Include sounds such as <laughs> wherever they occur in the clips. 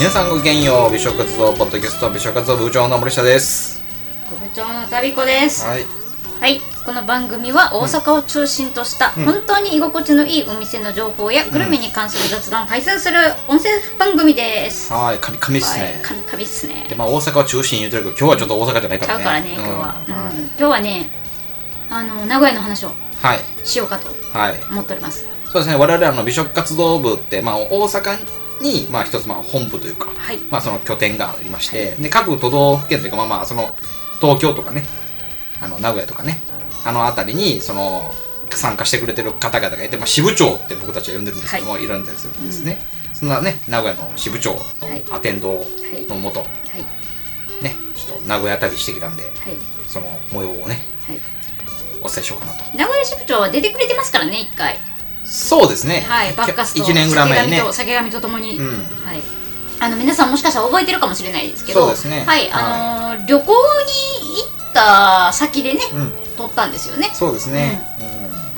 皆さんごきげんよう。美食活動ポッドキャスト美食活動部長の森下です。ご部長の旅子です。はい。はい。この番組は大阪を中心とした本当に居心地のいいお店の情報やグルメに関する雑談を配信する音声番組です、はい。神神っすはい。ね、神々っすね。でまあ大阪を中心に言うてるけど今日はちょっと大阪じゃないからね。ちゃうからね今日は、うんうん。今日はねあの名古屋の話をはい。しようかとはい。思っております。そうですね。我々あの美食活動部ってまあ大阪にまあ一つまあ本部というかはい。まあその拠点がありまして、で各都道府県というかまあまあその東京とかねあの名古屋とかねあの辺りにその参加してくれてる方々がいて、まあ、支部長って僕たちは呼んでるんですけども、い、ろんなですですね、そんなね名古屋の支部長のはいアテンドはいのもと、はい。ねちょっと名古屋旅してきたんではい。その模様をねはい。お伝えしようかなと。名古屋支部長は出てくれてますからね一回そうですね。はいバッカスと1年ぐらい前にね。酒神ととともに、うん。はい。あの皆さんもしかしたら覚えてるかもしれないですけどそうですね。はいあのー旅行に行った先でねうん。撮ったんですよね。そうですね、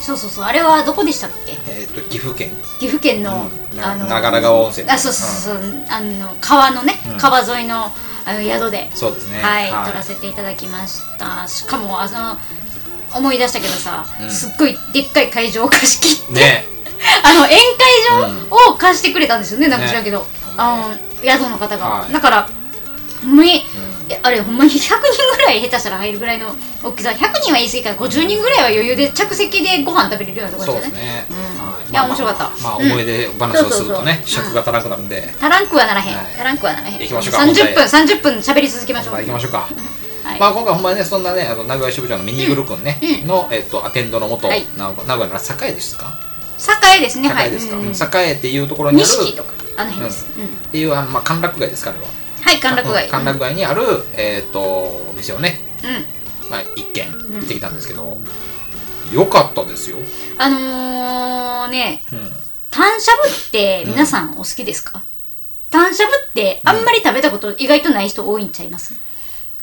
そうそうそう。あれはどこでしたっけ？うんえっ、と岐阜県。岐阜県の、あの長良川温泉。あそうそうそう。あの川のね、うん。川沿いのあの宿で、そうですね。はい、撮らせていただきました。しかもあの思い出したけどさ、うん。すっごいでっかい会場を貸し切って、ね。<laughs> あの宴会場を貸してくれたんですよねなんか知らんけど、あの宿の方が、はい。だからほんまに、えあれほんまに100人ぐらい下手したら入るぐらいの大きさ。100人は言い過ぎから50人ぐらいは余裕で着席でご飯食べれるようなところそうですすでよね。ね、うん。はい。いや面白かった。まあ、まあうん思い出話をするとね、そうそうそう。尺が足らなくなるんで、足らんくはならへん、はい。足らんくはならへん。行きましょうか。30分30分喋り続けましょう。まあ、行きましょうか、はい。まあ今回ほんまにねそんなねあの名古屋支部長のミニグル君ね、うん。の、えっとアテンドのもと、はい。名古屋の栄ですか？栄ですねはい。栄ですか、うん。うん栄っていうところにある錦とかあの辺です、うん。っていうあの、まあ、歓楽街ですかあれは。はい歓楽街。うん。歓楽街にある、えっ、とお店をね、うん。まあ、一軒行ってきたんですけど、よかったですよ、あのー、ねうん、タンしゃぶって皆さんお好きですか、タンしゃぶってあんまり食べたこと意外とない人多いんちゃいます、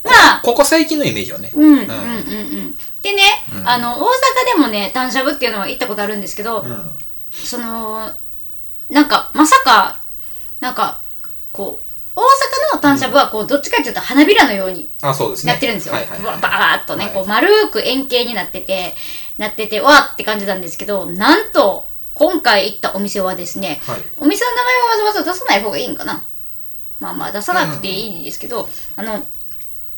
まあ。ここ最近のイメージはね、うんうんうんうん。でね、あの大阪でもねタンしゃぶっていうのは行ったことあるんですけど、うん。そのなんかまさかなんかこう大阪のタンしゃぶはこうどっちかっていうと花びらのようにあそうですね。やってるんですよ。はいはいはい。バーっとね、はい。こう丸く円形になってて、なってて、わーって感じなんですけど、なんと、今回行ったお店はですね、はい。お店の名前はわざわざ出さない方がいいんかな。まあまあ出さなくていいんですけど、あの、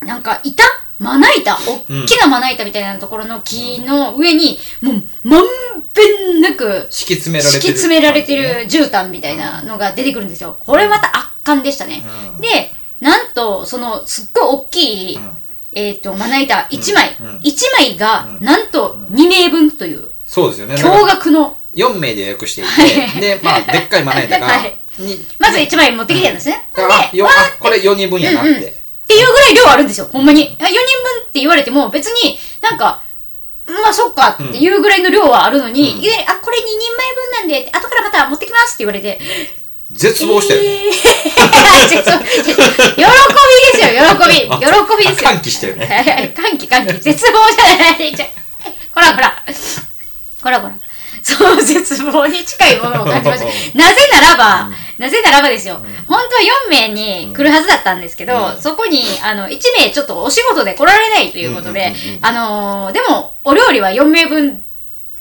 なんか板まな板おっきなまな板みたいなところの木の上に、もうまんべんなく敷き詰められてる。敷き詰められてる絨毯みたいなのが出てくるんですよ。これまた圧巻でしたね。うん。で、なんと、その、すっごい大きい、うん。えっ、と、まな板1枚、うん。1枚が、なんと2名分という、そうですよね。驚愕の、4名で予約していて、で、まあ、でっかいまな板が、はい。にまず1枚持ってきてるんですね。で、これ4人分やなって。っていうぐらい量あるんですよ、ほんまに。あ4人分って言われても、別になんか、まあそっかっていうぐらいの量はあるのに、いきなりあ、これ2人前分なんで、後からまた持ってきますって言われて、絶望してるね。えー <laughs> 喜びですよ、喜び。<laughs> 喜びですよ。歓喜してるね。歓喜歓喜。絶望じゃない。こらこら。こらこら。そう、絶望に近いものを感じました。<laughs> なぜならば、なぜならばですよ。本当は4名に来るはずだったんですけど、そこに、あの、1名ちょっとお仕事で来られないということで、あのーでも、お料理は4名分、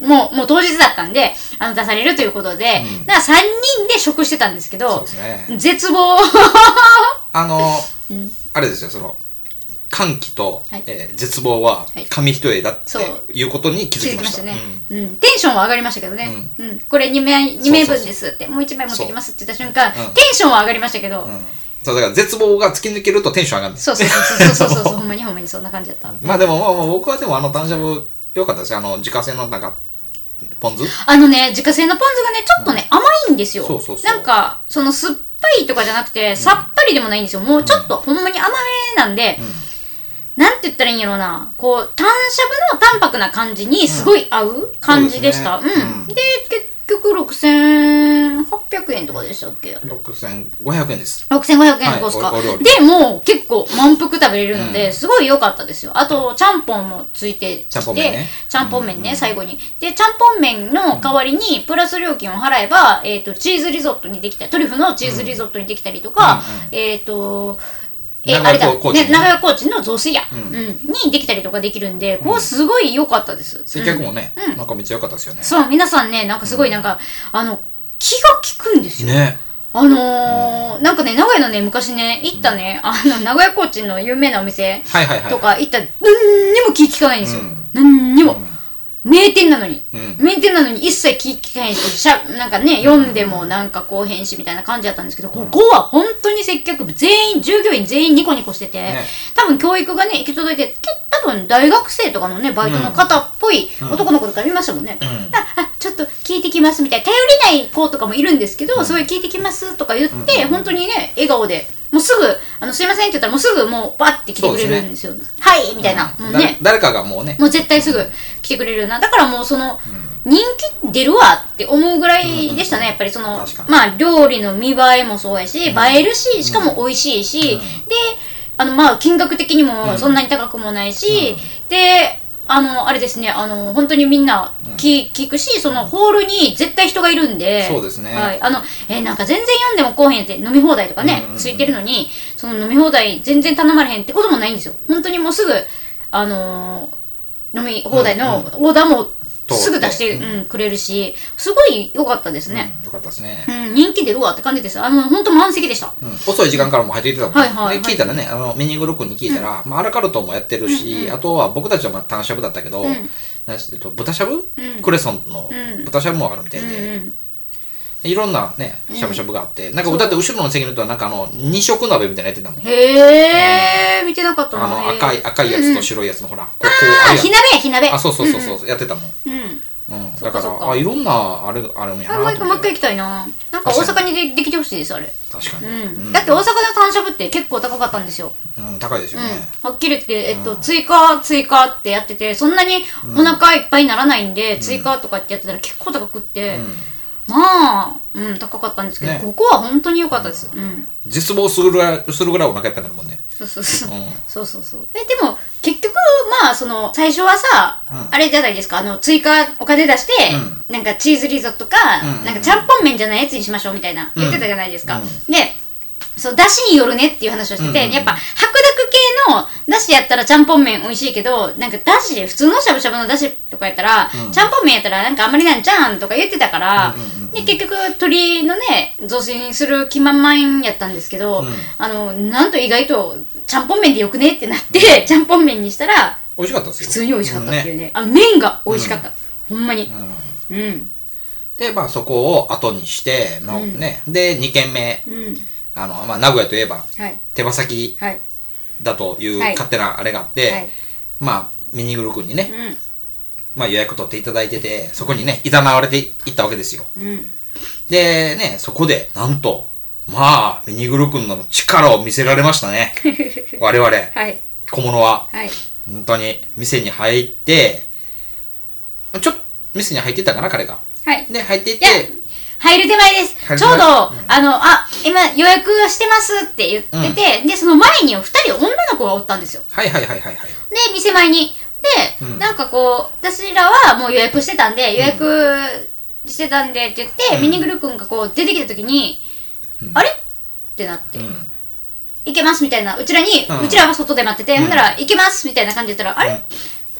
もう、もう当日だったんで、あの、出されるということで、だから3人で食してたんですけどね。絶望。<laughs> あの、あれですよ、その、歓喜と、はい。えー絶望ははい。紙一重だっていうことに気づきまし。た。たね、うん。テンションは上がりましたけどね、うん。これ2名二名分ですって。もう1枚持ってきますって言った瞬間、うん。テンションは上がりましたけど、うん。うんそう、だから絶望が突き抜けるとテンション上がる。んですそうそうそうそうそうそう。<laughs> ほんまにほんまにそんな感じだった。まあでも、まあまあ僕はでもあの、タンジャブ良かったですよ。あの、自家製のなんか、ポン酢？あのね自家製のポン酢がねちょっとね、甘いんですよ。そうそうそう。なんかその酸っぱいとかじゃなくてさっぱりでもないんですよ。もうちょっと、ほんまに甘めなんで、なんて言ったらいいんやろうな。こうタンしゃぶの淡白な感じにすごい合う感じでした、そうですね。うん。で結局6800 6800円とかでしたっけ？6500円です。6500円ですか、はいでもう結構満腹食べれるので、すごい良かったですよ。あとちゃんぽんもついてちゃんぽん麺ね。ちゃんぽん麺ね、最後に。でちゃんぽん麺の代わりにプラス料金を払えば、えー、とチーズリゾットにできたトリュフのチーズリゾットにできたりとか、えっ、とえあれだ、ね、長屋コーチの雑炊屋、うん。にできたりとかできるんで、ここすごい良かったです。接客もね、なんかめっちゃ良かったですよね。そう、皆さんね、なんかすごいなんか、あの、気が利くんですよ。ね。あのーなんかね、名古屋のね、昔ね、行ったね、あの、名古屋コーチの有名なお店はいはいはい。とか行ったら、何にも気利かないんですよ。うん。何にも。名店なのに、うん。名店なのに一切気利かへんし、しゃ、なんかね、読んでもなんかこうへんしみたいな感じだったんですけど、ここは本当に接客部全員、従業員全員ニコニコしてて、ね。多分教育がね、行き届いて、け多分大学生とかのね、バイトの方っぽい男の子とか見ましたもんね。ん。あ、あ、ちょっと聞いてきますみたいな、頼りない子とかもいるんですけど、そういう聞いてきますとか言って、本当にね、笑顔で、もうすぐ、あの、すいませんって言ったらもうすぐもうバッて来てくれるんですよ。はいみたいな。もうね。誰誰かがもうね。もう絶対すぐ来てくれるな。だからもうその、人気出るわって思うぐらいでしたね、やっぱりそのまあ料理の見栄えもそうやし、映えるし、しかも美味しいし、で、あのまあ金額的にもそんなに高くもないし、で、あの、あれですね、あの、本当にみんな聞,、聞くし、そのホールに絶対人がいるんで、そうですね。はい。あの、えーなんか全然読んでもこうへんって飲み放題とかね、ついてるのに、その飲み放題全然頼まれへんってこともないんですよ。本当にもうすぐ、あのー飲み放題のオーダーもすぐ出して、うん。くれるし、すごい良かったですね。うんよかったですね。うん、人気出るわって感じです。あの、本当満席でした。うん。遅い時間からも入ってきてたもん、はいはいはい。で聞いたらねあのミニグロックに聞いたら、まあ、アラカルトもやってるし、あとは僕たちはまあ単しゃぶだったけど、なんしえっと豚しゃぶ、クレソンのうん。豚しゃぶもあるみたいで、うんうん。でいろんなねしゃぶしゃぶがあって、なんかだって後ろの席の人はなんかあの二色鍋みたいなのやってたもんへー、見てなかったな。あの赤い赤いやつと白いやつのほら、こうこうあ火鍋や、火鍋。あそうそうそうそう、やってたもん、うん。うん。うん、だからあいろんなあれあるんやあなもう一回もう一回行きたいな。なんか大阪にでできてほしいです、あれ。確かに、うん。だって大阪の単しゃぶって結構高かったんですよ。うん、高いですようんね、。はっきり言って、えっと、追加、追加ってやってて、そんなにお腹いっぱいにならないんで、追加とかってやってたら結構高くって、まあ、うん、高かったんですけど、ね。ここは本当に良かったです。うん。絶望するぐらいするぐらいお腹いっぱいになるもんね。そうそうそう。うん。そうそうそう。え、でも、結局、まあ、その、最初はさ、うん。あれじゃないですか、あの、追加お金出して、なんかチーズリゾットか、うん。なんかちゃんぽん麺じゃないやつにしましょうみたいな、言ってたじゃないですか。うん。で、そう、だしによるねっていう話をしてて、うん。うんやっぱ、白濁系のだしやったらちゃんぽん麺美味しいけど、なんかだし、普通のしゃぶしゃぶのだしとかやったら、ちゃんぽん麺やったらなんかあんまりなんちゃうんとか言ってたから、うんうんで、結局、鶏のね、雑炊にする気満々やったんですけど、んあの、なんと意外と、ちゃんぽん麺でよくねってなって、ちゃんぽん麺にしたら、美味しかったですよ普通に美味しかったっていううんね。あの、麺が美味しかった。ほんまに。うんうん。でまあそこを後にして、まあねで2軒目うん。あの、まあ、名古屋といえばはい。手羽先はい。だというはい勝手なあれがあって、はい。まあミニグル君にね、うん。まあ、予約取っていただいててそこにねいざなわれていったわけですようん。でねそこでなんとまあミニグル君の力を見せられましたね <laughs> 我々はい。小物ははい。本当に店に入ってちょっと店に入ってたかな彼がはい。で入っていって、入る手前です。ちょうど、あの、あ、今予約してますって言ってて、で、その前に二人女の子がおったんですよ。はいはいはいはいはいで、店前に。で、うん。なんかこう、私らはもう予約してたんで、予約してたんでって言って、ミニグル君がこう出てきた時に、あれ？ってなって、うん。行けますみたいな、うちらに、うん。うちらは外で待ってて、ほんなら、行けますみたいな感じで言ったら、あれ？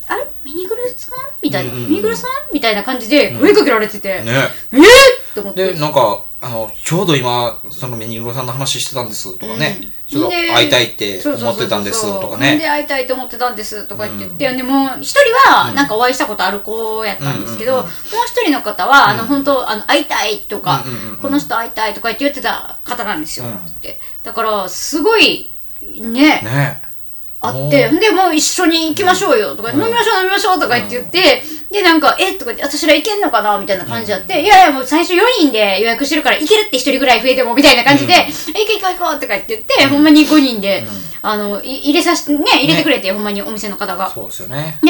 あれ？ミニグルさん？みたいな、うんうんうんミニグルさん？みたいな感じで声かけられてて、ね。え？ーって思って。で。なんかあのちょうど今そのミニグロさんの話してたんですとかね、うん。ちょっとで会いたいって思ってたんですとかね。で会いたいと思ってたんですとか言って言って、でもう一人はなんかお会いしたことある子やったんですけど、うん。うん。もう一人の方は、あの本当あの会いたいとか、うんうんうんうん。この人会いたいとか言って言ってた方なんですよ、うん。って。だからすごいね。ねあって、で、もう一緒に行きましょうよ。とか、飲みましょう飲みましょうとか言って言って、で、なんか、えとか言って、私ら行けんのかなみたいな感じやって、いやいや、もう最初4人で予約してるから行けるって1人ぐらい増えても、みたいな感じで、え行こう行こう行こうとか言って言って、ほんまに5人で、あの、い入れさして、ね、入れてくれて、ほんまにお店の方が。そうですよね。で、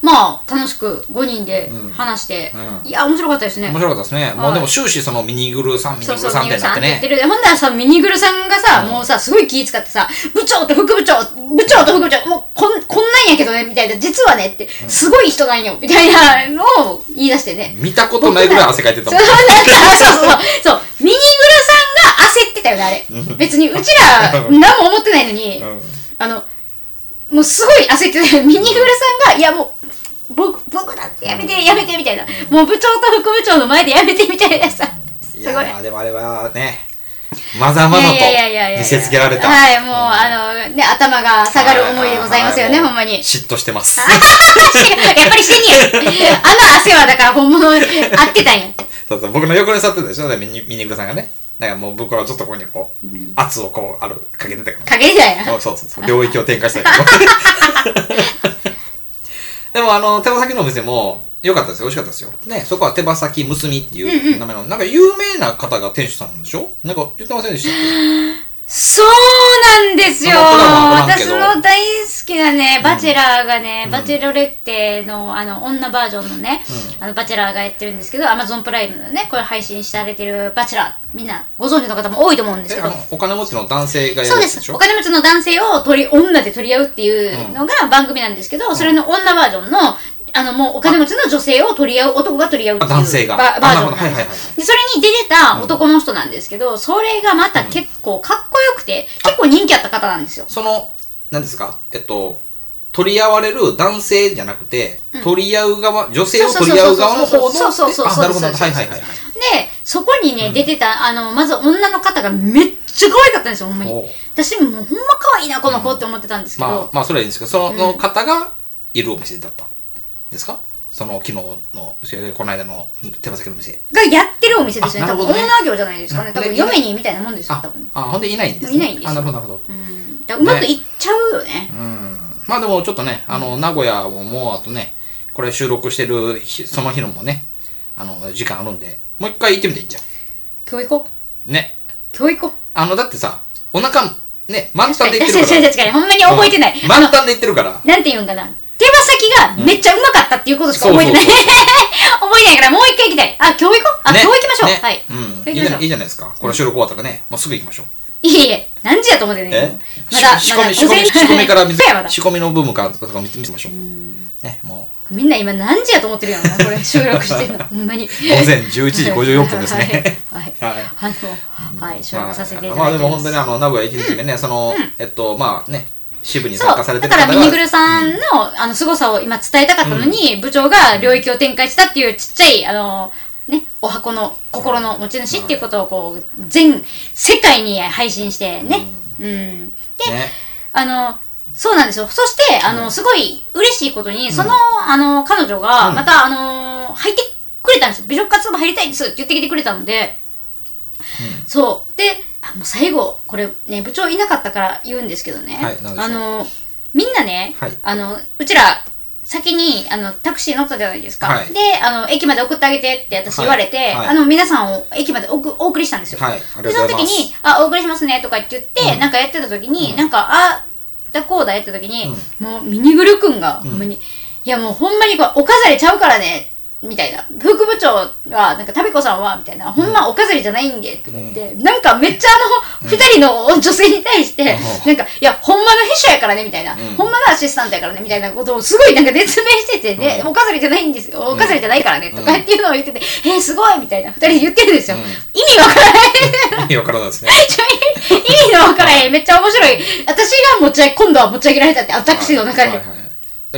まあ、楽しく5人でうん話して、うんいや、面白かったですね面。白かったですね。もうでも終始そのミニグルさん、ミニそうそう、グルさんってなってね。ミニグルさんって言ってる。ほんならさ、ミニグルさんがさ、もうさ、すごい気使ってさ、部長と副部長、部長と副部長、もうこん、こんなんやけどね、みたいな、実はねって、すごい人なんよ、みたいなのを言い出してね。見たことないぐらい汗かいてたもん。そうそうそうそうそうミニグルたよねあれ。別にうちら何も思ってないのに、うん。あのもうすごい焦ってた。よミニグルさんがいやもう僕僕だってやめてやめてみたいな。もう部長と副部長の前でやめてみたいな。さすごい。いやーでもあれはね、まざまざといやいやいやいやいや。見せつけられた。はいもう、あのね頭が下がる思いでございますよねはほんまに。嫉妬してます。やっぱりしてんねや。<laughs> あの汗はだから本物合ってたんや。そうそう、僕の横に座ってたでしょ、ミニミニグルさんがね。だからもう僕はずっとここにこう、圧をこう、ある、かけてたから。かけてたんやそうそうそう、領域を展開したけど。<laughs> でもあの、手羽先のお店も、良かったですよ。美味しかったですよ。ね、そこは手羽先むすみっていう名前の、なんか有名な方が店主さんなんでしょ？なんか言ってませんでしたっ <laughs> そうなんですよ。私ど。の大好きなね、バチェラーがね、バチェロレッテのあの女バージョンのね、あのバチェラーがやってるんですけど、アマゾンプライムのね、これ配信されてるバチェラー、みんなご存知の方も多いと思うんですけど。お金持ちの男性がやそうです。お金持ちの男性を取り女で取り合うっていうのが番組なんですけど、それの女バージョンのあのもうお金持ちの女性を取り合う男が取り合うっていうあ男性が。ババージョンなんですはいはいはい。でそれに出てた男の人なんですけど、それがまた結構かっこよくて、結構人気あった方なんですよ。その、何ですか？えっと、取り合われる男性じゃなくて、取り合う側、女性を取り合う側の方の、そうそうそうそうあ、なるほど。はいはいはいはい。で、そこにね、出てた、あの、まず女の方がめっちゃ可愛かったんですよ、ほんまに。私もうほんま可愛いな、この子って思ってたんですけど、まあ、まあ、それはいいんですけど、その方がいるお店だったんですか？その、昨日の、この間の手羽先の店。がやってるお店ですね。多分オーナー業じゃないですかね。多分で嫁にみたいなもんですよ、あ多分。、あ、ほんでいないんですね。いないんですよあ、なるほど、なるほど。ううまくいっちゃうよね。うん。まあでもちょっとね、あの、名古屋ももうあとね、これ収録してる日その日のもね、あの、時間あるんで、もう一回行ってみていいんじゃ今日行こう。ん。ね。今日行こう。あの、だってさ、お腹、ね、満タンで行ってるから。確かに、確かに、ほんまに覚えてない。満タンで行ってるから。なんて言うんかな。手羽先がめっちゃうまかったっていうことしか覚えてない。覚えてないからもう一回行きたい。あ、今日行こう？あ、ね今日行きましょう。ねはい。うん。いいじゃないいいじゃないですか。これ収録終わったらね、もうすぐ行きましょう。いえいえ、何時やと思ってねえ？まだ、仕込み、仕込み、仕込みから見せ <laughs> 仕込みの部分からとか見てみましょう。ね、もみんな今何時やと思ってるやろな、これ収録してるの。<laughs> ほんまに。う、午前11時54分ですね。はい。は <laughs> はいい。あの、はい、収録させていたまあでだいてます。も本当にあの、名古屋1日目ね、その、えっと、まあね、支部に参加されてだる方がからミニグルさんの、あの、凄さを今伝えたかったのに、部長が領域を展開したっていうちっちゃい、あの、ね、お箱の心の持ち主っていうことをこう、全世界に配信してね。うん。で、ね。あの、そうなんですよ。そして、あの、すごい嬉しいことに、その、あの、彼女が、また、あの、入ってくれたんですよ。美女活部入りたいですって言ってきてくれたので、そう。で、あもう最後、これね、部長いなかったから言うんですけどね。はい何でしょう。あの、みんなね、はい。あの、うちら、先にあのタクシー乗ったじゃないですか、はい。であの駅まで送ってあげてって私言われて、はい。はい。あの皆さんを駅までおくお送りしたんですよ、はい、ありでその時がとうございます。に「あお送りしますね」とかって言って、なんかやってた時に、なんか「あだこうだ」やった時に、もうミニグル君が、ほん。まにいやもうほんまにこれお飾りちゃうからねみたいな。副部長はなんかタビコさんはみたいな、ほんまお飾りじゃないんでとか言って、なんかめっちゃあの二、人の女性に対して、なんかいやほんまの秘書やからねみたいな、ほんまのアシスタントやからねみたいなことをすごいなんか説明しててね、お飾りじゃないんですよ。お飾りじゃないからね、とかっていうのを言ってて、えー、すごいみたいな二人で言ってるんですよ、意味わからない意味わからないですね。意味のわからへん。めっちゃ面白い。私が持ち上げ、今度は持ち上げられたって、あタクシーの中で。はいはいはい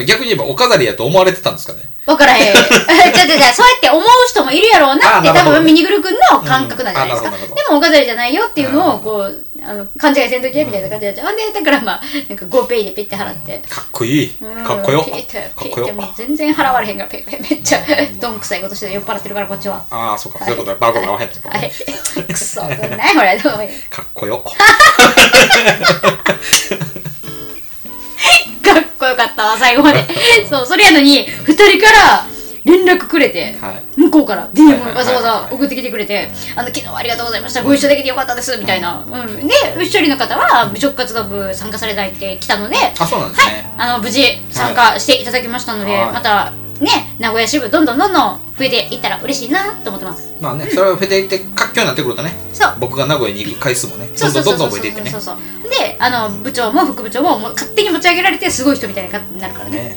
逆に言えばお飾りやと思われてたんですかね？わからへん。じゃじゃじゃそうやって思う人もいるやろうなって、多分ミニグル君の感覚なんじゃないですか。でもお飾りじゃないよっていうのを、こう、あの、勘違いせんときみたいな感じで。ほんで、だからまあ、なんか GoPay でピッて払って。かっこいい。うんかっこよ。ピッて、かっこよピッて、。もう全然払われへんから、ペイペイめっちゃ、どんくさいことして酔っ払ってるから、こっちは。ああ、そうか、そういうことだ。バーコード合わへんって。くそ、なこれ、どうもかっこよ。<laughs> 最後まで。<laughs> そう、それやのに、二人から、連絡くれて、はい。向こうからはい DM はいはいはい。わざわざ送ってきてくれて「あの昨日はありがとうございましたご一緒できてよかったです」みたいな、うん、で一人の方は美食活動部参加されたいって来たのであそうなんですね、あの無事参加していただきましたので、はい。またね名古屋支部どんどんどんどん増えていったら嬉しいなと思ってます。まあねそれをフェテいって活況になってくるとねそう。僕が名古屋に行く回数もねそどどんどうんそうそう。んそうどん増えていってね。そうそうであの部長も副部長ももう勝手に持ち上げられてすごい人みたいになるからね。ね。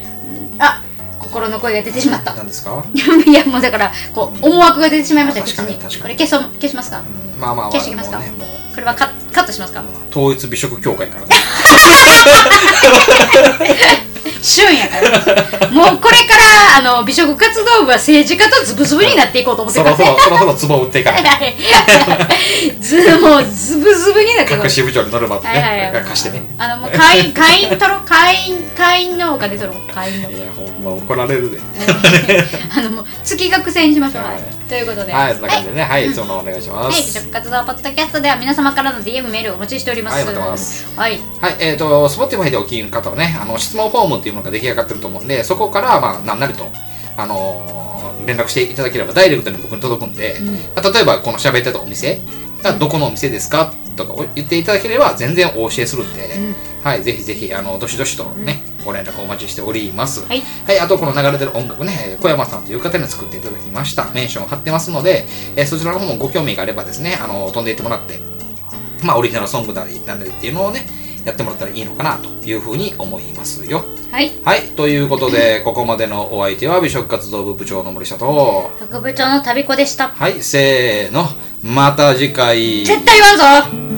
うん。あ心の声が出てしまった。何ですか？<laughs> いやもうだからこう思惑が出てしまいましたあ口に確かに確かに。これ消そう消しますか？うん。まあまあまあ消してきますか？もうねもう。これはカカットしますか？統一美食協会からね旬やから。もうこれからあの美食活動部は政治家とズブズブになっていこうと思ってそろるからそろそろを打っていかない。<laughs> ずもうズブズブになっていこう。各支部長にノルマとはいはいはい。ね貸してね。あのもう会員会員取ろう。会員会員のお金取ろう会員のいやほんま怒られるで <laughs> あのもう月額制にしましょう、はい。はい、ということで。はいそんな感じでね。はいそのお願いしまはい、食活動ポッドキャストでは皆様からの DM メールをお待ちしております。はい。待ってますはい。はい、えっ、と、Spotify でお聞きの方はね、あの、質問フォームっていうものが出来上がってると思うんで、そこから、まあ、なんなりと、あのー連絡していただければ、ダイレクトに僕に届くんで、うん。まあ例えば、この喋ってたお店がどこのお店ですかとか言っていただければ、全然お教えするんで、うんはい、ぜひぜひ、あの、どしどしとね、ご連絡お待ちしております。はい。はい、あとこの流れてる音楽ね、小山さんという方に作っていただきました。メンションを貼ってますので、えーそちらの方もご興味があればですね、あの飛んでいってもらって、まあ、オリジナルソングなりなんなりっていうのをね、やってもらったらいいのかなというふうに思いますよ。はい。はい、ということで、ここまでのお相手は美食活動部部長の森下と、副部長の旅子でした。はい、せーの、また次回。絶対言わんぞ